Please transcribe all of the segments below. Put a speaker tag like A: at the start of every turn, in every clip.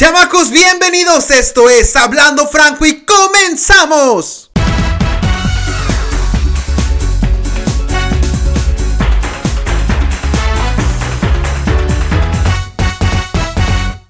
A: Chamacos, bienvenidos. Esto es Hablando Franco y comenzamos.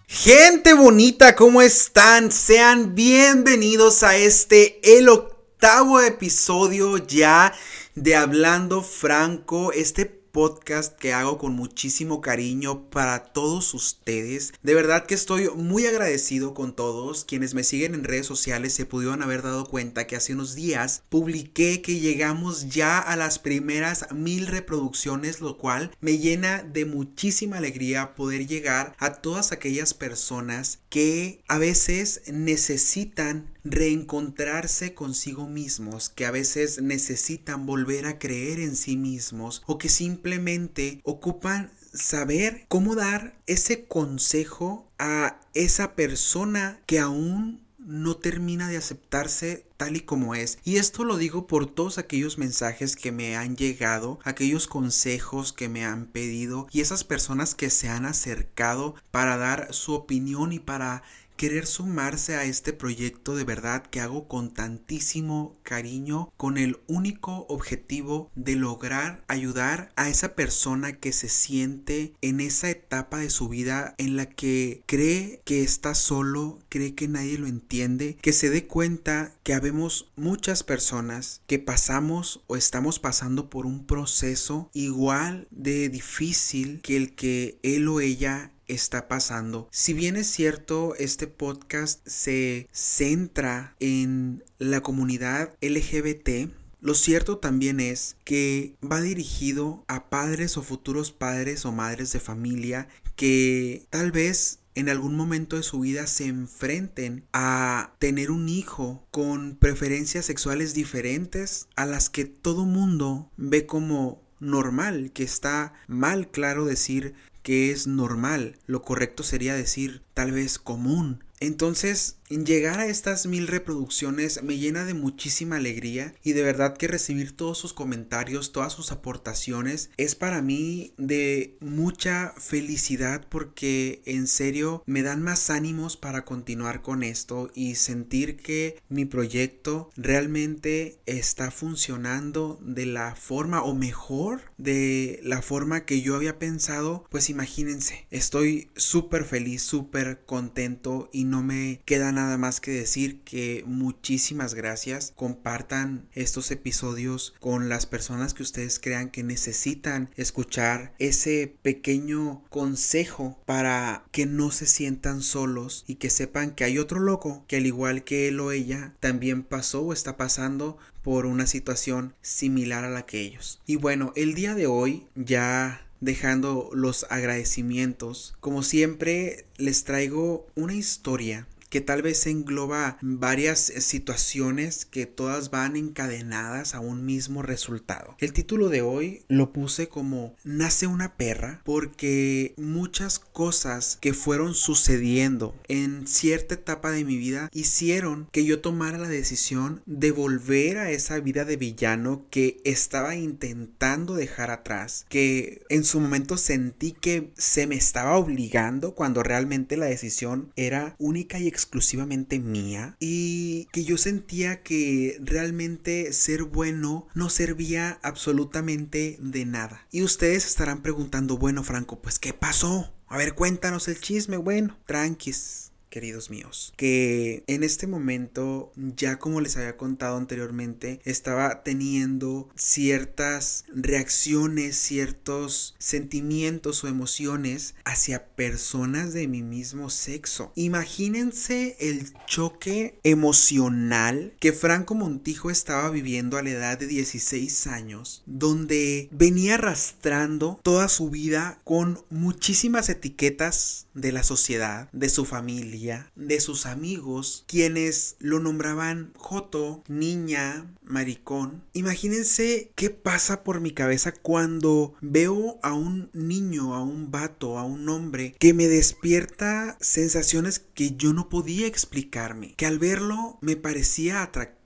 A: Gente bonita, ¿cómo están? Sean bienvenidos a este, el octavo episodio ya de Hablando Franco, este podcast que hago con muchísimo cariño para todos ustedes. De verdad que estoy muy agradecido con todos quienes me siguen en redes sociales. Se pudieron haber dado cuenta que hace unos días publiqué que llegamos ya a las primeras mil reproducciones, lo cual me llena de muchísima alegría poder llegar a todas aquellas personas que a veces necesitan reencontrarse consigo mismos, que a veces necesitan volver a creer en sí mismos o que simplemente ocupan saber cómo dar ese consejo a esa persona que aún no termina de aceptarse tal y como es. Y esto lo digo por todos aquellos mensajes que me han llegado, aquellos consejos que me han pedido y esas personas que se han acercado para dar su opinión y para querer sumarse a este proyecto de verdad que hago con tantísimo cariño, con el único objetivo de lograr ayudar a esa persona que se siente en esa etapa de su vida en la que cree que está solo, cree que nadie lo entiende, que se dé cuenta que habemos muchas personas que pasamos o estamos pasando por un proceso igual de difícil que el que él o ella está pasando. Si bien es cierto, este podcast se centra en la comunidad LGBT, lo cierto también es que va dirigido a padres o futuros padres o madres de familia que tal vez en algún momento de su vida se enfrenten a tener un hijo con preferencias sexuales diferentes a las que todo mundo ve como normal, que está mal claro decir que es normal. Lo correcto sería decir tal vez común. Entonces, llegar a estas mil reproducciones me llena de muchísima alegría y de verdad que recibir todos sus comentarios, todas sus aportaciones es para mí de mucha felicidad porque en serio me dan más ánimos para continuar con esto y sentir que mi proyecto realmente está funcionando de la forma o mejor de la forma que yo había pensado. Pues imagínense, estoy súper feliz, súper contento y no me queda nada más que decir que muchísimas gracias. Compartan estos episodios con las personas que ustedes crean que necesitan escuchar ese pequeño consejo para que no se sientan solos y que sepan que hay otro loco que al igual que él o ella también pasó o está pasando por una situación similar a la que ellos. Y bueno, el día de hoy ya dejando los agradecimientos, como siempre les traigo una historia que tal vez engloba varias situaciones que todas van encadenadas a un mismo resultado. El título de hoy lo puse como Nace una perra porque muchas cosas que fueron sucediendo en cierta etapa de mi vida hicieron que yo tomara la decisión de volver a esa vida de villano que estaba intentando dejar atrás, que en su momento sentí que se me estaba obligando cuando realmente la decisión era única y exclusivamente mía y que yo sentía que realmente ser bueno no servía absolutamente de nada. Y ustedes estarán preguntando, bueno Franco, pues ¿qué pasó? A ver, cuéntanos el chisme. Bueno, tranquis queridos míos, que en este momento, ya como les había contado anteriormente, estaba teniendo ciertas reacciones, ciertos sentimientos o emociones hacia personas de mi mismo sexo. Imagínense el choque emocional que Franco Montijo estaba viviendo a la edad de 16 años, donde venía arrastrando toda su vida con muchísimas etiquetas de la sociedad, de su familia, de sus amigos, quienes lo nombraban Joto, niña, maricón. Imagínense qué pasa por mi cabeza cuando veo a un niño, a un vato, a un hombre que me despierta sensaciones que yo no podía explicarme, que al verlo me parecía atractivo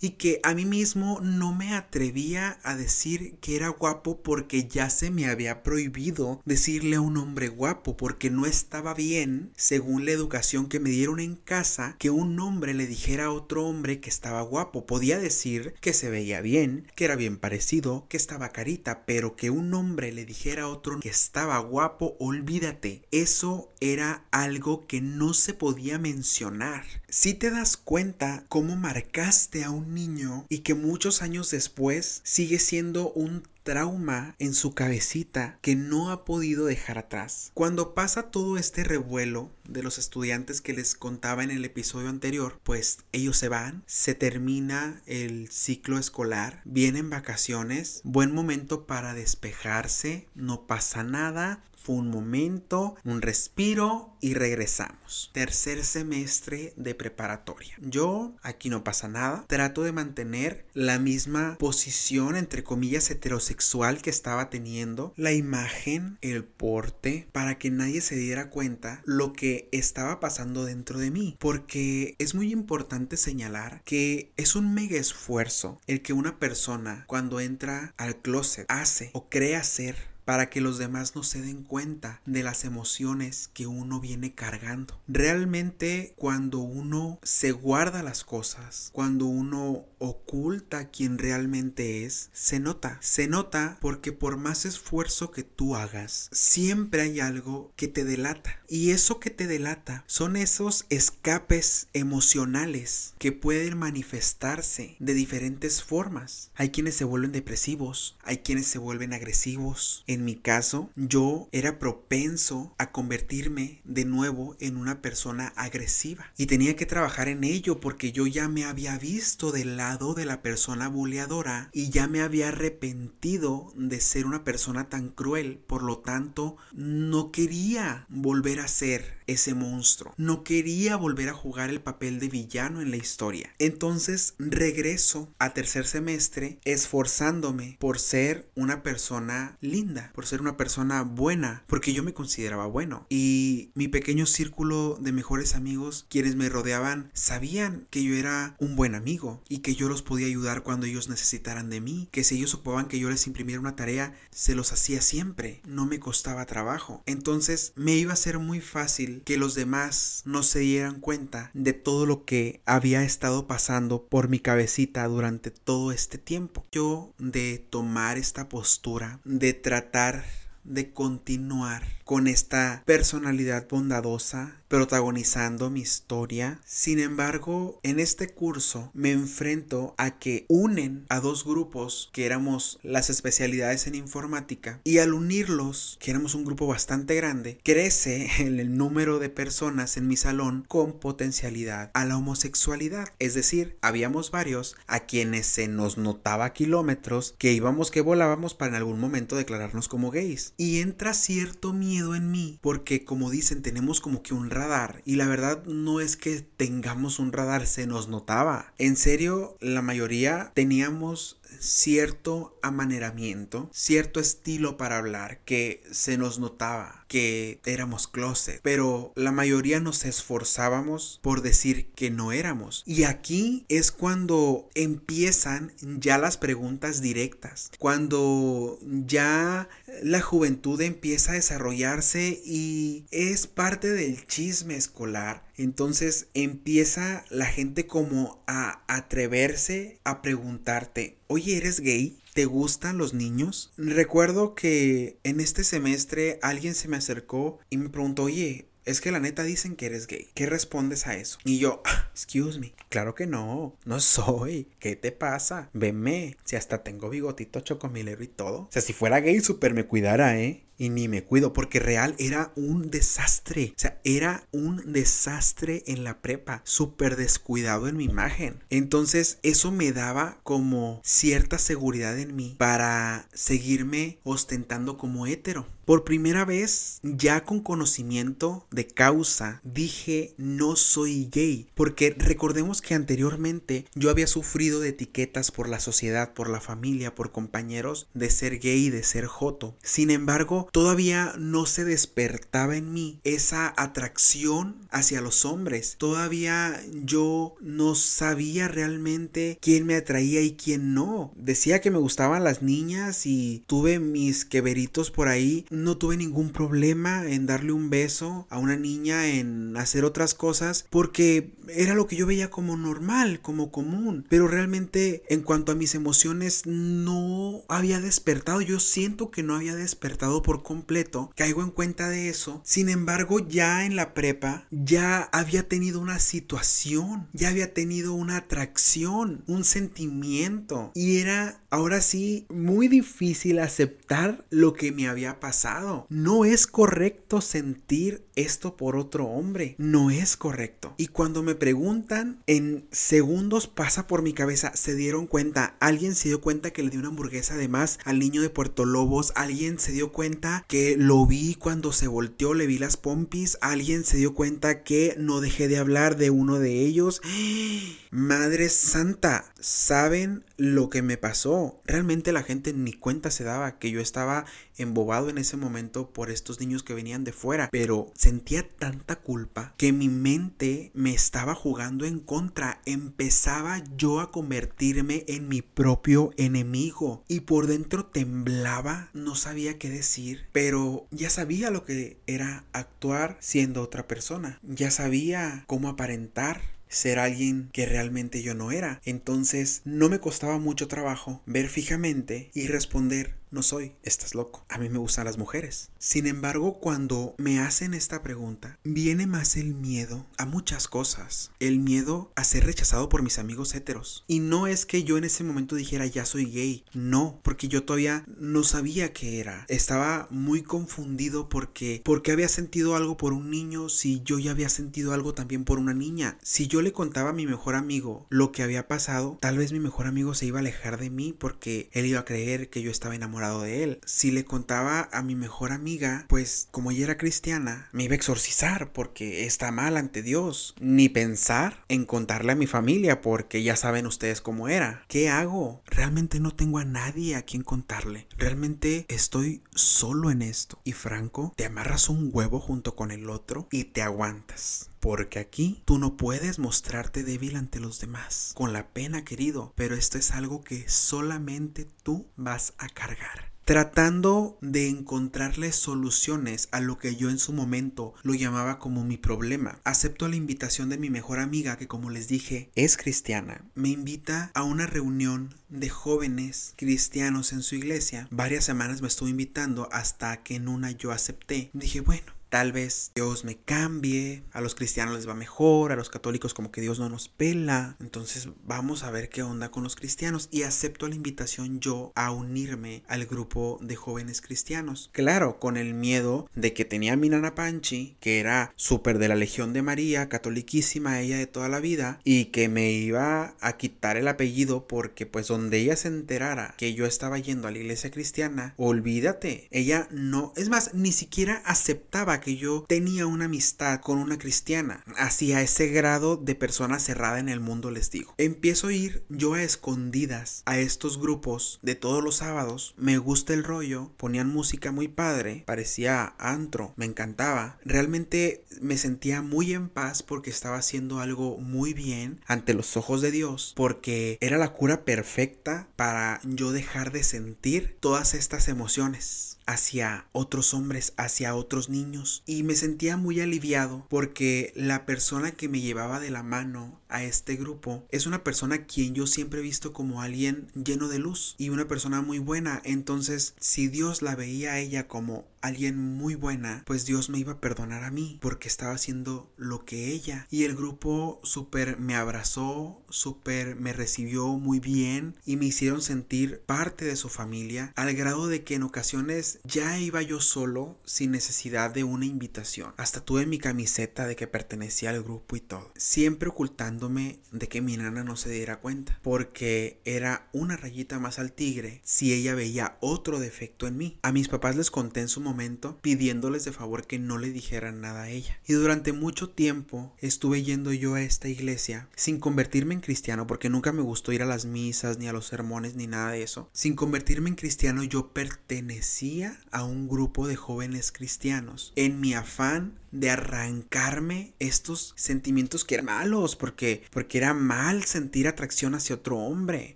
A: y que a mí mismo no me atrevía a decir que era guapo porque ya se me había prohibido decirle a un hombre guapo porque no estaba bien, según la educación que me dieron en casa, que un hombre le dijera a otro hombre que estaba guapo. Podía decir que se veía bien, que era bien parecido, que estaba carita, pero que un hombre le dijera a otro que estaba guapo, olvídate. Eso era algo que no se podía mencionar. Si te das cuenta cómo marcaste a un niño y que muchos años después sigue siendo un trauma en su cabecita que no ha podido dejar atrás. Cuando pasa todo este revuelo de los estudiantes que les contaba en el episodio anterior, pues ellos se van, se termina el ciclo escolar, vienen vacaciones, buen momento para despejarse, no pasa nada, fue un momento, un respiro y regresamos. Tercer semestre de preparatoria. Yo, aquí no pasa nada, trato de mantener la misma posición, entre comillas, heterosexual que estaba teniendo, la imagen, el porte, para que nadie se diera cuenta lo que estaba pasando dentro de mí. Porque es muy importante señalar que es un mega esfuerzo el que una persona cuando entra al closet hace o cree hacer para que los demás no se den cuenta de las emociones que uno viene cargando. Realmente cuando uno se guarda las cosas, cuando uno oculta quien realmente es, se nota. Se nota porque por más esfuerzo que tú hagas, siempre hay algo que te delata. Y eso que te delata son esos escapes emocionales que pueden manifestarse de diferentes formas. Hay quienes se vuelven depresivos, hay quienes se vuelven agresivos, en mi caso, yo era propenso a convertirme de nuevo en una persona agresiva. Y tenía que trabajar en ello porque yo ya me había visto del lado de la persona buleadora y ya me había arrepentido de ser una persona tan cruel. Por lo tanto, no quería volver a ser ese monstruo. No quería volver a jugar el papel de villano en la historia. Entonces regreso a tercer semestre esforzándome por ser una persona linda, por ser una persona buena, porque yo me consideraba bueno. Y mi pequeño círculo de mejores amigos, quienes me rodeaban, sabían que yo era un buen amigo y que yo los podía ayudar cuando ellos necesitaran de mí, que si ellos ocupaban que yo les imprimiera una tarea, se los hacía siempre, no me costaba trabajo. Entonces me iba a ser muy fácil que los demás no se dieran cuenta de todo lo que había estado pasando por mi cabecita durante todo este tiempo. Yo de tomar esta postura, de tratar de continuar con esta personalidad bondadosa protagonizando mi historia. Sin embargo, en este curso me enfrento a que unen a dos grupos que éramos las especialidades en informática y al unirlos, que éramos un grupo bastante grande, crece el número de personas en mi salón con potencialidad a la homosexualidad. Es decir, habíamos varios a quienes se nos notaba kilómetros que íbamos que volábamos para en algún momento declararnos como gays. Y entra cierto miedo en mí porque como dicen tenemos como que un radar y la verdad no es que tengamos un radar, se nos notaba. En serio, la mayoría teníamos cierto amaneramiento, cierto estilo para hablar que se nos notaba que éramos closet, pero la mayoría nos esforzábamos por decir que no éramos. Y aquí es cuando empiezan ya las preguntas directas, cuando ya la juventud empieza a desarrollarse y es parte del chisme escolar. Entonces empieza la gente como a atreverse a preguntarte, oye, ¿eres gay? ¿Te gustan los niños? Recuerdo que en este semestre alguien se me acercó y me preguntó, oye, es que la neta dicen que eres gay. ¿Qué respondes a eso? Y yo, ah, excuse me. Claro que no, no soy. ¿Qué te pasa? Veme. Si hasta tengo bigotito chocomilero y todo. O sea, si fuera gay, súper me cuidara, ¿eh? Y ni me cuido porque real era un desastre. O sea, era un desastre en la prepa, súper descuidado en mi imagen. Entonces eso me daba como cierta seguridad en mí para seguirme ostentando como hétero. Por primera vez, ya con conocimiento de causa, dije no soy gay, porque recordemos que anteriormente yo había sufrido de etiquetas por la sociedad, por la familia, por compañeros de ser gay y de ser joto. Sin embargo, todavía no se despertaba en mí esa atracción hacia los hombres. Todavía yo no sabía realmente quién me atraía y quién no. Decía que me gustaban las niñas y tuve mis queberitos por ahí. No tuve ningún problema en darle un beso a una niña, en hacer otras cosas, porque era lo que yo veía como normal, como común. Pero realmente en cuanto a mis emociones no había despertado. Yo siento que no había despertado por completo. Caigo en cuenta de eso. Sin embargo, ya en la prepa ya había tenido una situación, ya había tenido una atracción, un sentimiento. Y era ahora sí muy difícil aceptar lo que me había pasado. No es correcto sentir esto por otro hombre. No es correcto. Y cuando me preguntan, en segundos pasa por mi cabeza, se dieron cuenta, alguien se dio cuenta que le di una hamburguesa además al niño de Puerto Lobos, alguien se dio cuenta que lo vi cuando se volteó, le vi las pompis, alguien se dio cuenta que no dejé de hablar de uno de ellos. Madre Santa, ¿saben lo que me pasó? Realmente la gente ni cuenta se daba que yo estaba embobado en ese momento por estos niños que venían de fuera, pero sentía tanta culpa que mi mente me estaba jugando en contra. Empezaba yo a convertirme en mi propio enemigo y por dentro temblaba, no sabía qué decir, pero ya sabía lo que era actuar siendo otra persona. Ya sabía cómo aparentar ser alguien que realmente yo no era. Entonces no me costaba mucho trabajo ver fijamente y responder no soy, estás loco. A mí me gustan las mujeres. Sin embargo, cuando me hacen esta pregunta, viene más el miedo a muchas cosas. El miedo a ser rechazado por mis amigos heteros. Y no es que yo en ese momento dijera ya soy gay. No, porque yo todavía no sabía qué era. Estaba muy confundido porque porque había sentido algo por un niño si yo ya había sentido algo también por una niña. Si yo le contaba a mi mejor amigo lo que había pasado, tal vez mi mejor amigo se iba a alejar de mí porque él iba a creer que yo estaba enamorado de él. Si le contaba a mi mejor amiga, pues como ella era cristiana, me iba a exorcizar porque está mal ante Dios. Ni pensar en contarle a mi familia porque ya saben ustedes cómo era. ¿Qué hago? Realmente no tengo a nadie a quien contarle. Realmente estoy solo en esto. Y Franco, te amarras un huevo junto con el otro y te aguantas. Porque aquí tú no puedes mostrarte débil ante los demás, con la pena querido, pero esto es algo que solamente tú vas a cargar tratando de encontrarle soluciones a lo que yo en su momento lo llamaba como mi problema. Acepto la invitación de mi mejor amiga que como les dije es cristiana. Me invita a una reunión de jóvenes cristianos en su iglesia. Varias semanas me estuvo invitando hasta que en una yo acepté. Dije, bueno, Tal vez Dios me cambie, a los cristianos les va mejor, a los católicos como que Dios no nos pela. Entonces vamos a ver qué onda con los cristianos y acepto la invitación yo a unirme al grupo de jóvenes cristianos. Claro, con el miedo de que tenía mi nana Panchi, que era súper de la Legión de María, catoliquísima ella de toda la vida, y que me iba a quitar el apellido porque pues donde ella se enterara que yo estaba yendo a la iglesia cristiana, olvídate, ella no, es más, ni siquiera aceptaba que yo tenía una amistad con una cristiana. Hacia ese grado de persona cerrada en el mundo les digo. Empiezo a ir yo a escondidas a estos grupos de todos los sábados. Me gusta el rollo, ponían música muy padre, parecía antro, me encantaba. Realmente me sentía muy en paz porque estaba haciendo algo muy bien ante los ojos de Dios, porque era la cura perfecta para yo dejar de sentir todas estas emociones hacia otros hombres, hacia otros niños. Y me sentía muy aliviado porque la persona que me llevaba de la mano a este grupo es una persona quien yo siempre he visto como alguien lleno de luz y una persona muy buena. Entonces, si Dios la veía a ella como alguien muy buena, pues Dios me iba a perdonar a mí porque estaba haciendo lo que ella. Y el grupo súper me abrazó, súper me recibió muy bien y me hicieron sentir parte de su familia al grado de que en ocasiones ya iba yo solo sin necesidad de una invitación. Hasta tuve mi camiseta de que pertenecía al grupo y todo. Siempre ocultando de que mi nana no se diera cuenta, porque era una rayita más al tigre si ella veía otro defecto en mí. A mis papás les conté en su momento pidiéndoles de favor que no le dijeran nada a ella. Y durante mucho tiempo estuve yendo yo a esta iglesia sin convertirme en cristiano, porque nunca me gustó ir a las misas, ni a los sermones, ni nada de eso. Sin convertirme en cristiano yo pertenecía a un grupo de jóvenes cristianos. En mi afán de arrancarme estos sentimientos que eran malos porque porque era mal sentir atracción hacia otro hombre.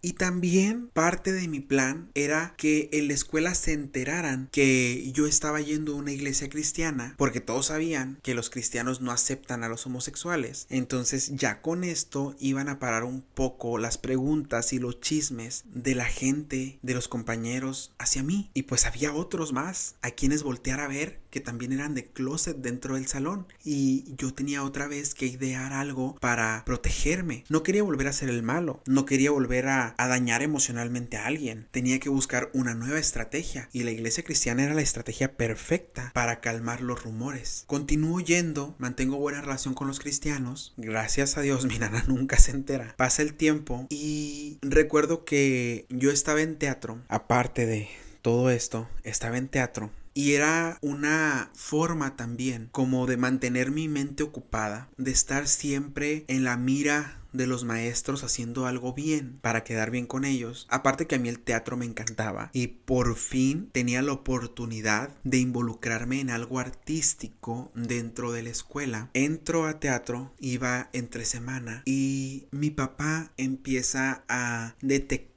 A: Y también parte de mi plan era que en la escuela se enteraran que yo estaba yendo a una iglesia cristiana porque todos sabían que los cristianos no aceptan a los homosexuales. Entonces ya con esto iban a parar un poco las preguntas y los chismes de la gente de los compañeros hacia mí. Y pues había otros más a quienes voltear a ver que también eran de closet dentro del salón. Y yo tenía otra vez que idear algo para protegerme. No quería volver a ser el malo, no quería volver a, a dañar emocionalmente a alguien. Tenía que buscar una nueva estrategia y la iglesia cristiana era la estrategia perfecta para calmar los rumores. Continúo yendo, mantengo buena relación con los cristianos. Gracias a Dios mi nana nunca se entera. Pasa el tiempo y recuerdo que yo estaba en teatro, aparte de todo esto, estaba en teatro y era una forma también como de mantener mi mente ocupada, de estar siempre en la mira de los maestros haciendo algo bien para quedar bien con ellos. Aparte que a mí el teatro me encantaba y por fin tenía la oportunidad de involucrarme en algo artístico dentro de la escuela. Entro a teatro, iba entre semana y mi papá empieza a detectar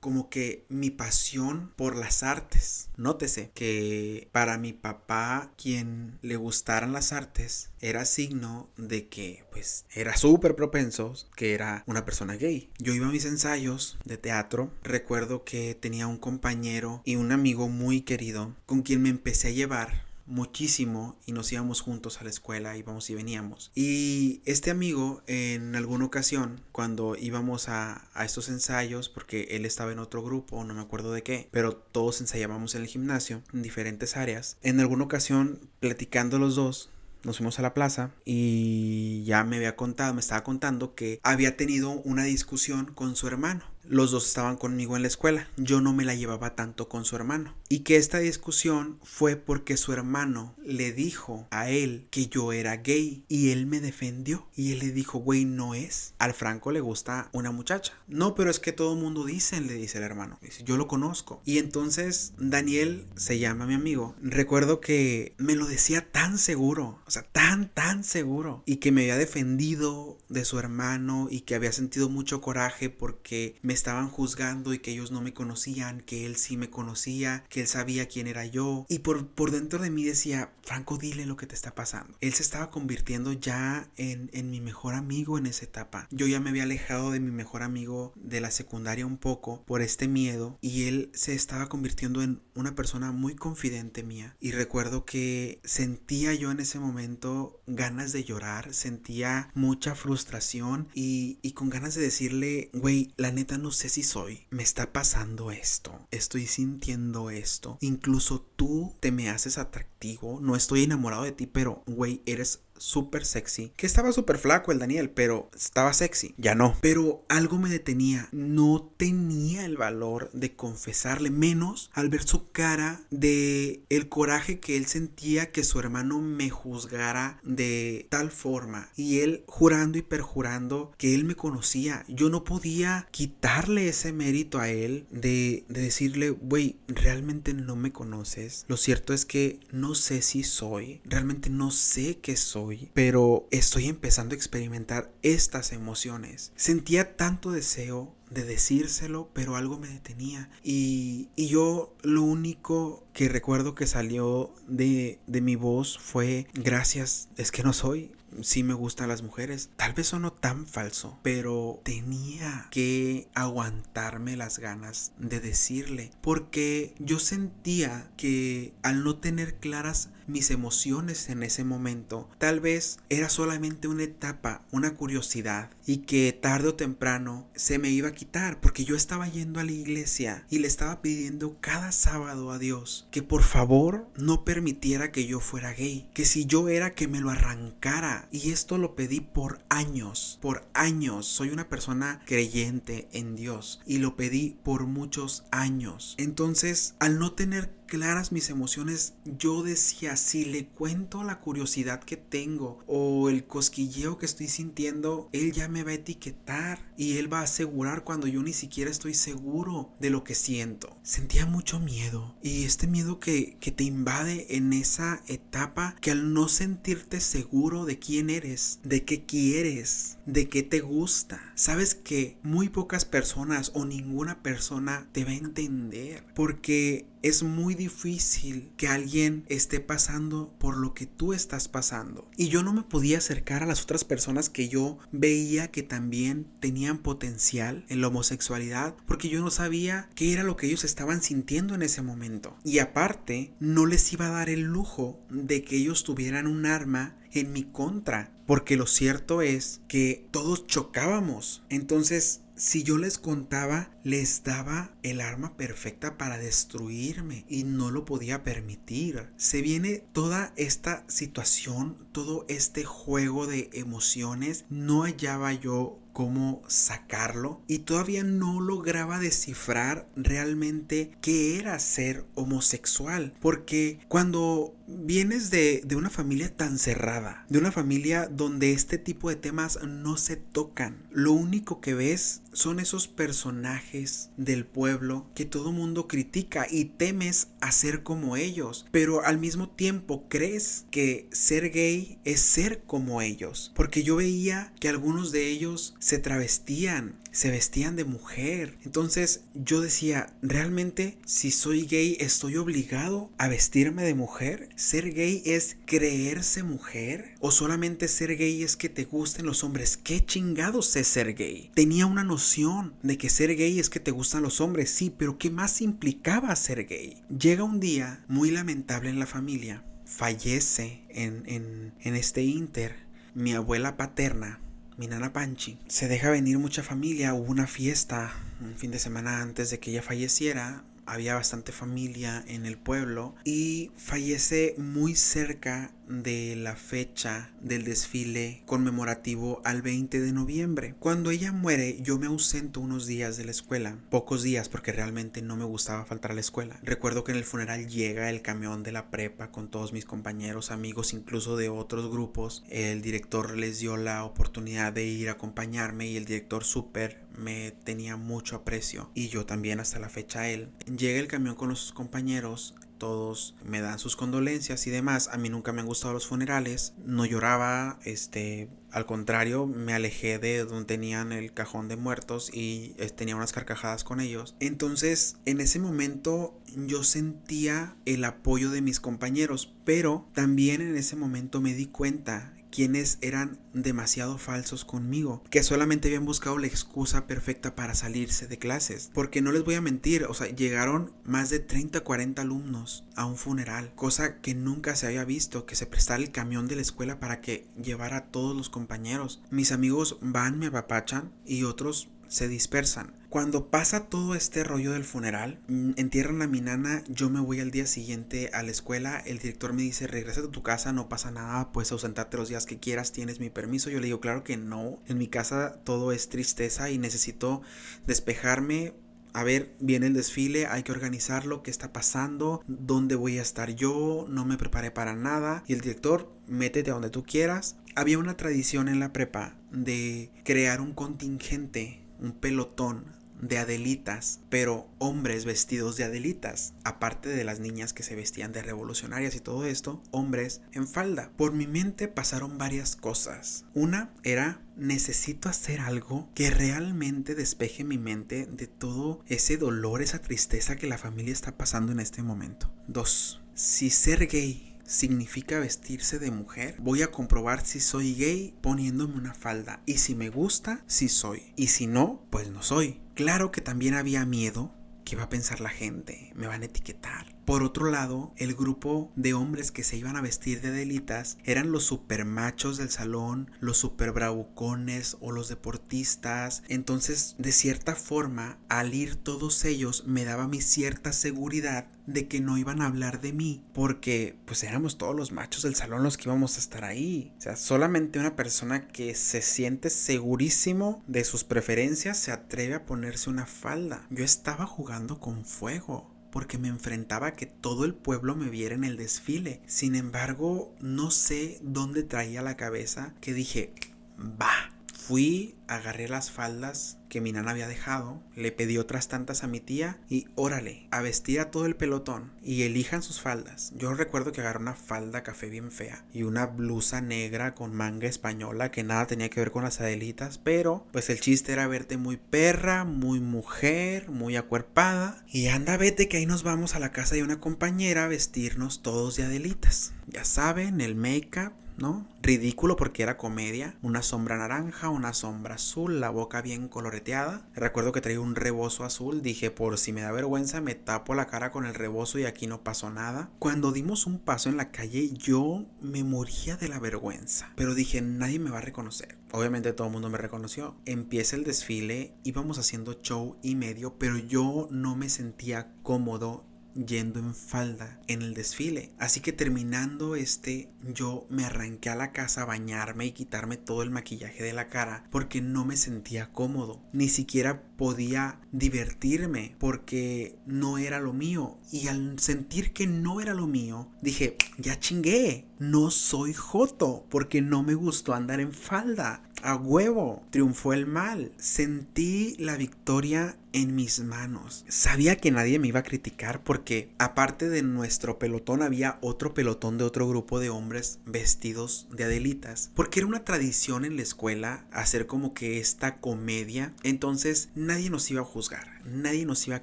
A: como que mi pasión por las artes. Nótese que para mi papá quien le gustaran las artes era signo de que pues era súper propenso que era una persona gay. Yo iba a mis ensayos de teatro, recuerdo que tenía un compañero y un amigo muy querido con quien me empecé a llevar muchísimo y nos íbamos juntos a la escuela, íbamos y veníamos. Y este amigo en alguna ocasión, cuando íbamos a, a, estos ensayos, porque él estaba en otro grupo, no me acuerdo de qué, pero todos ensayábamos en el gimnasio, en diferentes áreas, en alguna ocasión, platicando los dos, nos fuimos a la plaza y ya me había contado, me estaba contando que había tenido una discusión con su hermano los dos estaban conmigo en la escuela. Yo no me la llevaba tanto con su hermano. Y que esta discusión fue porque su hermano le dijo a él que yo era gay y él me defendió. Y él le dijo, güey, no es. Al Franco le gusta una muchacha. No, pero es que todo mundo dice, le dice el hermano. Yo lo conozco. Y entonces Daniel se llama mi amigo. Recuerdo que me lo decía tan seguro. O sea, tan, tan seguro. Y que me había defendido de su hermano y que había sentido mucho coraje porque me estaban juzgando y que ellos no me conocían, que él sí me conocía, él sabía quién era yo. Y por, por dentro de mí decía, Franco, dile lo que te está pasando. Él se estaba convirtiendo ya en, en mi mejor amigo en esa etapa. Yo ya me había alejado de mi mejor amigo de la secundaria un poco por este miedo y él se estaba convirtiendo en una persona muy confidente mía. Y recuerdo que sentía yo en ese momento ganas de llorar, sentía mucha frustración y, y con ganas de decirle, güey, la neta no sé si soy. Me está pasando esto. Estoy sintiendo esto. Incluso tú te me haces atractivo. No estoy enamorado de ti, pero, güey, eres súper sexy. Que estaba súper flaco el Daniel, pero estaba sexy. Ya no. Pero algo me detenía. No tenía el valor de confesarle, menos al ver su cara de el coraje que él sentía que su hermano me juzgara de tal forma. Y él jurando y perjurando que él me conocía. Yo no podía quitarle ese mérito a él de, de decirle, güey, realmente no me conoces. Lo cierto es que no sé si soy. Realmente no sé qué soy pero estoy empezando a experimentar estas emociones. Sentía tanto deseo de decírselo, pero algo me detenía. Y, y, yo lo único que recuerdo que salió de, de mi voz fue gracias, es que no soy, sí me gustan las mujeres. Tal vez sonó tan falso, pero tenía que aguantarme las ganas de decirle, porque yo sentía que al no tener claras mis emociones en ese momento, tal vez era solamente una etapa, una curiosidad, y que tarde o temprano se me iba a quitar, porque yo estaba yendo a la iglesia y le estaba pidiendo cada sábado a Dios que por favor no permitiera que yo fuera gay, que si yo era que me lo arrancara. Y esto lo pedí por años, por años. Soy una persona creyente en Dios y lo pedí por muchos años. Entonces, al no tener claras mis emociones, yo decía, si le cuento la curiosidad que tengo o el cosquilleo que estoy sintiendo, él ya me va a etiquetar y él va a asegurar cuando yo ni siquiera estoy seguro de lo que siento. Sentía mucho miedo y este miedo que, que te invade en esa etapa que al no sentirte seguro de quién eres, de qué quieres, de qué te gusta, sabes que muy pocas personas o ninguna persona te va a entender porque es muy difícil que alguien esté pasando por lo que tú estás pasando. Y yo no me podía acercar a las otras personas que yo veía que también tenían potencial en la homosexualidad porque yo no sabía qué era lo que ellos estaban sintiendo en ese momento. Y aparte, no les iba a dar el lujo de que ellos tuvieran un arma en mi contra, porque lo cierto es que todos chocábamos. Entonces, si yo les contaba, les daba el arma perfecta para destruirme y no lo podía permitir. Se viene toda esta situación, todo este juego de emociones, no hallaba yo cómo sacarlo y todavía no lograba descifrar realmente qué era ser homosexual porque cuando vienes de, de, una familia tan cerrada, de una familia donde este tipo de temas no se tocan. Lo único que ves son esos personajes del pueblo que todo mundo critica y temes a ser como ellos, pero al mismo tiempo crees que ser gay es ser como ellos, porque yo veía que algunos de ellos se travestían, se vestían de mujer. Entonces yo decía, ¿realmente si soy gay estoy obligado a vestirme de mujer? ¿Ser gay es creerse mujer? ¿O solamente ser gay es que te gusten los hombres? ¿Qué chingados es ser gay? Tenía una noción de que ser gay es que te gustan los hombres, sí, pero ¿qué más implicaba ser gay? Llega un día muy lamentable en la familia. Fallece en, en, en este inter mi abuela paterna mi nana Panchi. Se deja venir mucha familia, hubo una fiesta un fin de semana antes de que ella falleciera, había bastante familia en el pueblo y fallece muy cerca de la fecha del desfile conmemorativo al 20 de noviembre. Cuando ella muere, yo me ausento unos días de la escuela, pocos días porque realmente no me gustaba faltar a la escuela. Recuerdo que en el funeral llega el camión de la prepa con todos mis compañeros, amigos, incluso de otros grupos. El director les dio la oportunidad de ir a acompañarme y el director súper me tenía mucho aprecio y yo también hasta la fecha él. Llega el camión con los compañeros todos me dan sus condolencias y demás. A mí nunca me han gustado los funerales, no lloraba, este, al contrario, me alejé de donde tenían el cajón de muertos y eh, tenía unas carcajadas con ellos. Entonces, en ese momento yo sentía el apoyo de mis compañeros, pero también en ese momento me di cuenta quienes eran demasiado falsos conmigo, que solamente habían buscado la excusa perfecta para salirse de clases. Porque no les voy a mentir, o sea, llegaron más de 30, 40 alumnos a un funeral, cosa que nunca se había visto, que se prestara el camión de la escuela para que llevara a todos los compañeros. Mis amigos van, me apapachan y otros se dispersan. Cuando pasa todo este rollo del funeral, mm, entierran a mi nana, yo me voy al día siguiente a la escuela, el director me dice, regresa a tu casa, no pasa nada, puedes ausentarte los días que quieras, tienes mi permiso. Yo le digo, claro que no, en mi casa todo es tristeza y necesito despejarme, a ver, viene el desfile, hay que organizarlo, qué está pasando, dónde voy a estar yo, no me preparé para nada. Y el director, métete a donde tú quieras. Había una tradición en la prepa de crear un contingente un pelotón de adelitas, pero hombres vestidos de adelitas, aparte de las niñas que se vestían de revolucionarias y todo esto, hombres en falda. Por mi mente pasaron varias cosas. Una era necesito hacer algo que realmente despeje mi mente de todo ese dolor, esa tristeza que la familia está pasando en este momento. Dos, si ser gay significa vestirse de mujer, voy a comprobar si soy gay poniéndome una falda. Y si me gusta, si soy. Y si no, pues no soy. Claro que también había miedo. ¿Qué va a pensar la gente? Me van a etiquetar. Por otro lado, el grupo de hombres que se iban a vestir de delitas eran los supermachos del salón, los super bravucones o los deportistas. Entonces, de cierta forma, al ir todos ellos me daba mi cierta seguridad de que no iban a hablar de mí porque pues éramos todos los machos del salón los que íbamos a estar ahí. O sea, solamente una persona que se siente segurísimo de sus preferencias se atreve a ponerse una falda. Yo estaba jugando con fuego porque me enfrentaba a que todo el pueblo me viera en el desfile. Sin embargo, no sé dónde traía la cabeza que dije, va. Fui, agarré las faldas que mi nana había dejado, le pedí otras tantas a mi tía y órale, a vestir a todo el pelotón y elijan sus faldas. Yo recuerdo que agarré una falda café bien fea y una blusa negra con manga española que nada tenía que ver con las adelitas, pero pues el chiste era verte muy perra, muy mujer, muy acuerpada y anda vete que ahí nos vamos a la casa de una compañera a vestirnos todos de adelitas. Ya saben, el make-up ¿no? Ridículo porque era comedia. Una sombra naranja, una sombra azul, la boca bien coloreteada. Recuerdo que traía un rebozo azul. Dije, por si me da vergüenza, me tapo la cara con el rebozo y aquí no pasó nada. Cuando dimos un paso en la calle, yo me moría de la vergüenza. Pero dije, nadie me va a reconocer. Obviamente todo el mundo me reconoció. Empieza el desfile, íbamos haciendo show y medio, pero yo no me sentía cómodo yendo en falda en el desfile. Así que terminando este, yo me arranqué a la casa a bañarme y quitarme todo el maquillaje de la cara porque no me sentía cómodo. Ni siquiera podía divertirme porque no era lo mío. Y al sentir que no era lo mío, dije, ya chingué, no soy joto porque no me gustó andar en falda. A huevo, triunfó el mal. Sentí la victoria en mis manos. Sabía que nadie me iba a criticar porque aparte de nuestro pelotón había otro pelotón de otro grupo de hombres vestidos de adelitas. Porque era una tradición en la escuela hacer como que esta comedia. Entonces nadie nos iba a juzgar, nadie nos iba a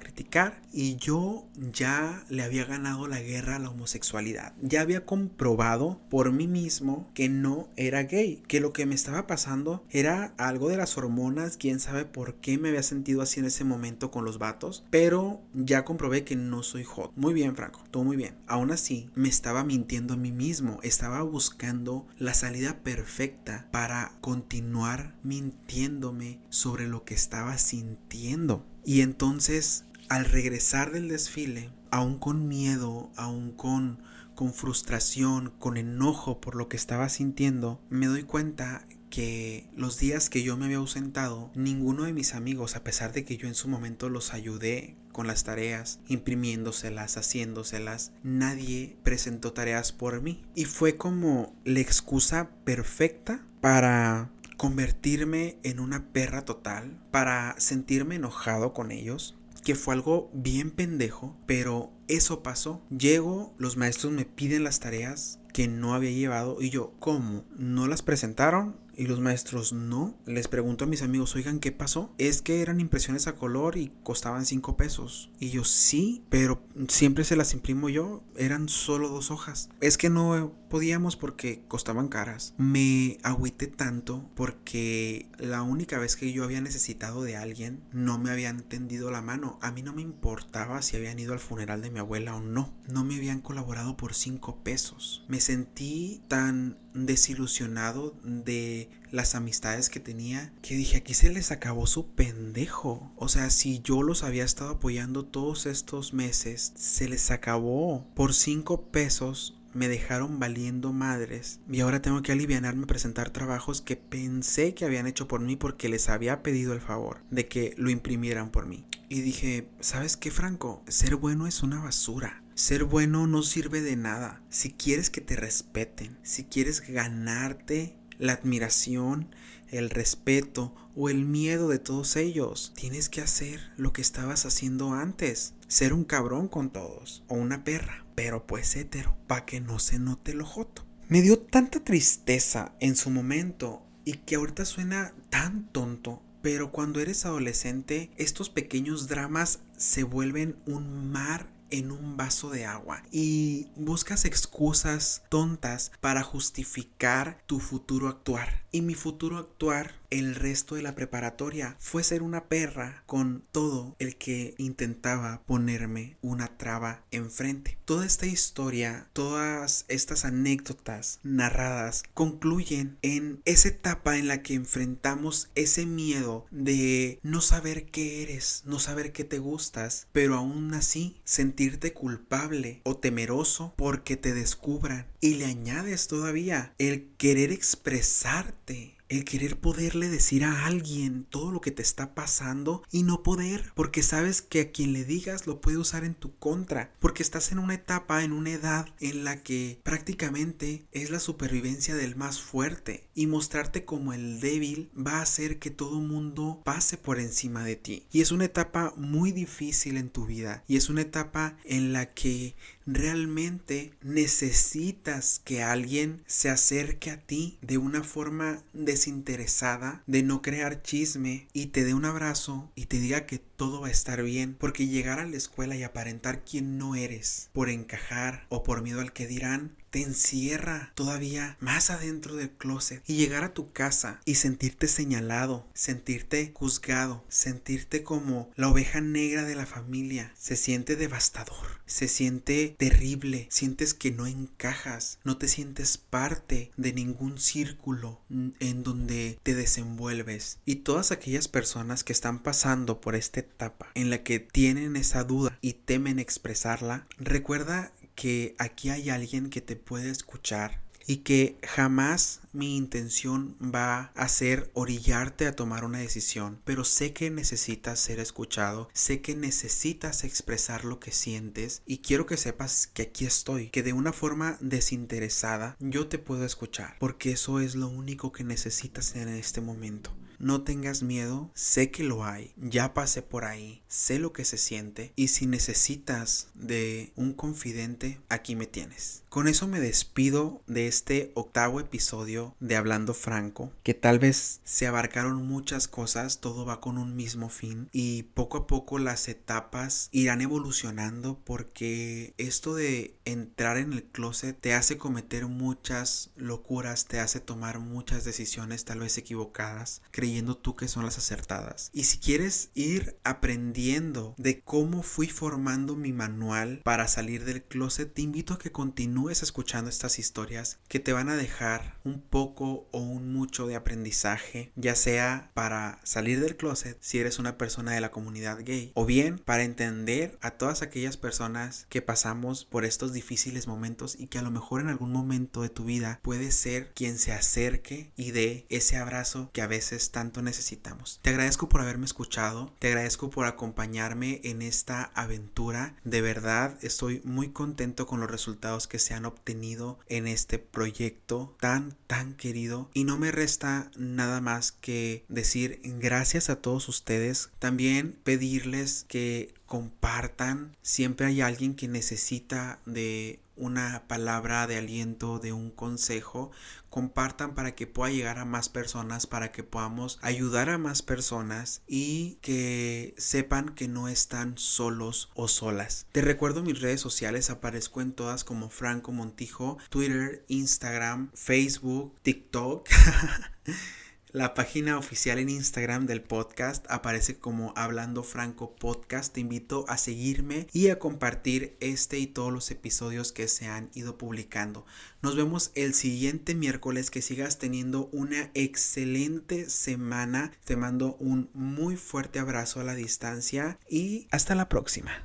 A: criticar y yo ya le había ganado la guerra a la homosexualidad. Ya había comprobado por mí mismo que no era gay, que lo que me estaba pasando era algo de las hormonas, quién sabe por qué me había sentido así en ese momento con los vatos, pero ya comprobé que no soy hot. Muy bien, Franco, todo muy bien. Aún así, me estaba mintiendo a mí mismo, estaba buscando la salida perfecta para continuar mintiéndome sobre lo que estaba sintiendo. Y entonces, al regresar del desfile, aún con miedo, aún con con frustración, con enojo por lo que estaba sintiendo, me doy cuenta que los días que yo me había ausentado, ninguno de mis amigos, a pesar de que yo en su momento los ayudé con las tareas, imprimiéndoselas, haciéndoselas, nadie presentó tareas por mí. Y fue como la excusa perfecta para convertirme en una perra total, para sentirme enojado con ellos, que fue algo bien pendejo, pero eso pasó. Llego, los maestros me piden las tareas que no había llevado y yo, ¿cómo? ¿No las presentaron? Y los maestros no. Les pregunto a mis amigos, oigan, ¿qué pasó? Es que eran impresiones a color y costaban 5 pesos. Y yo sí, pero siempre se las imprimo yo. Eran solo dos hojas. Es que no podíamos porque costaban caras. Me agüité tanto porque la única vez que yo había necesitado de alguien no me habían tendido la mano. A mí no me importaba si habían ido al funeral de mi abuela o no. No me habían colaborado por 5 pesos. Me sentí tan desilusionado de las amistades que tenía que dije aquí se les acabó su pendejo o sea si yo los había estado apoyando todos estos meses se les acabó por cinco pesos me dejaron valiendo madres y ahora tengo que aliviarme a presentar trabajos que pensé que habían hecho por mí porque les había pedido el favor de que lo imprimieran por mí. Y dije, ¿sabes qué Franco? Ser bueno es una basura. Ser bueno no sirve de nada. Si quieres que te respeten, si quieres ganarte la admiración, el respeto o el miedo de todos ellos, tienes que hacer lo que estabas haciendo antes. Ser un cabrón con todos o una perra, pero pues hétero, para que no se note lo joto. Me dio tanta tristeza en su momento y que ahorita suena tan tonto pero cuando eres adolescente, estos pequeños dramas se vuelven un mar en un vaso de agua y buscas excusas tontas para justificar tu futuro actuar. Y mi futuro actuar el resto de la preparatoria fue ser una perra con todo el que intentaba ponerme una traba enfrente. Toda esta historia, todas estas anécdotas narradas concluyen en esa etapa en la que enfrentamos ese miedo de no saber qué eres, no saber qué te gustas, pero aún así sentirte culpable o temeroso porque te descubran. Y le añades todavía el querer expresarte el querer poderle decir a alguien todo lo que te está pasando y no poder, porque sabes que a quien le digas lo puede usar en tu contra, porque estás en una etapa, en una edad en la que prácticamente es la supervivencia del más fuerte y mostrarte como el débil va a hacer que todo mundo pase por encima de ti. Y es una etapa muy difícil en tu vida y es una etapa en la que realmente necesitas que alguien se acerque a ti de una forma desinteresada, de no crear chisme y te dé un abrazo y te diga que todo va a estar bien, porque llegar a la escuela y aparentar quién no eres por encajar o por miedo al que dirán te encierra todavía más adentro del closet y llegar a tu casa y sentirte señalado, sentirte juzgado, sentirte como la oveja negra de la familia, se siente devastador, se siente terrible, sientes que no encajas, no te sientes parte de ningún círculo en donde te desenvuelves. Y todas aquellas personas que están pasando por esta etapa en la que tienen esa duda y temen expresarla, recuerda que aquí hay alguien que te puede escuchar y que jamás mi intención va a ser orillarte a tomar una decisión, pero sé que necesitas ser escuchado, sé que necesitas expresar lo que sientes y quiero que sepas que aquí estoy, que de una forma desinteresada yo te puedo escuchar, porque eso es lo único que necesitas en este momento. No tengas miedo, sé que lo hay, ya pasé por ahí, sé lo que se siente y si necesitas de un confidente, aquí me tienes. Con eso me despido de este octavo episodio de Hablando Franco, que tal vez se abarcaron muchas cosas, todo va con un mismo fin y poco a poco las etapas irán evolucionando porque esto de entrar en el closet te hace cometer muchas locuras, te hace tomar muchas decisiones tal vez equivocadas, creyendo tú que son las acertadas. Y si quieres ir aprendiendo de cómo fui formando mi manual para salir del closet, te invito a que continúes escuchando estas historias que te van a dejar un poco o un mucho de aprendizaje, ya sea para salir del closet si eres una persona de la comunidad gay, o bien para entender a todas aquellas personas que pasamos por estos difíciles momentos y que a lo mejor en algún momento de tu vida puede ser quien se acerque y dé ese abrazo que a veces tanto necesitamos. Te agradezco por haberme escuchado, te agradezco por acompañarme en esta aventura. De verdad estoy muy contento con los resultados que se han obtenido en este proyecto tan tan querido y no me resta nada más que decir gracias a todos ustedes. También pedirles que compartan. Siempre hay alguien que necesita de una palabra de aliento, de un consejo, compartan para que pueda llegar a más personas, para que podamos ayudar a más personas y que sepan que no están solos o solas. Te recuerdo mis redes sociales, aparezco en todas como Franco Montijo, Twitter, Instagram, Facebook, TikTok. La página oficial en Instagram del podcast aparece como Hablando Franco Podcast. Te invito a seguirme y a compartir este y todos los episodios que se han ido publicando. Nos vemos el siguiente miércoles. Que sigas teniendo una excelente semana. Te mando un muy fuerte abrazo a la distancia y hasta la próxima.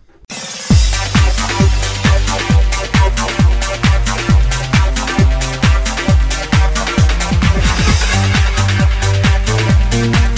A: Thank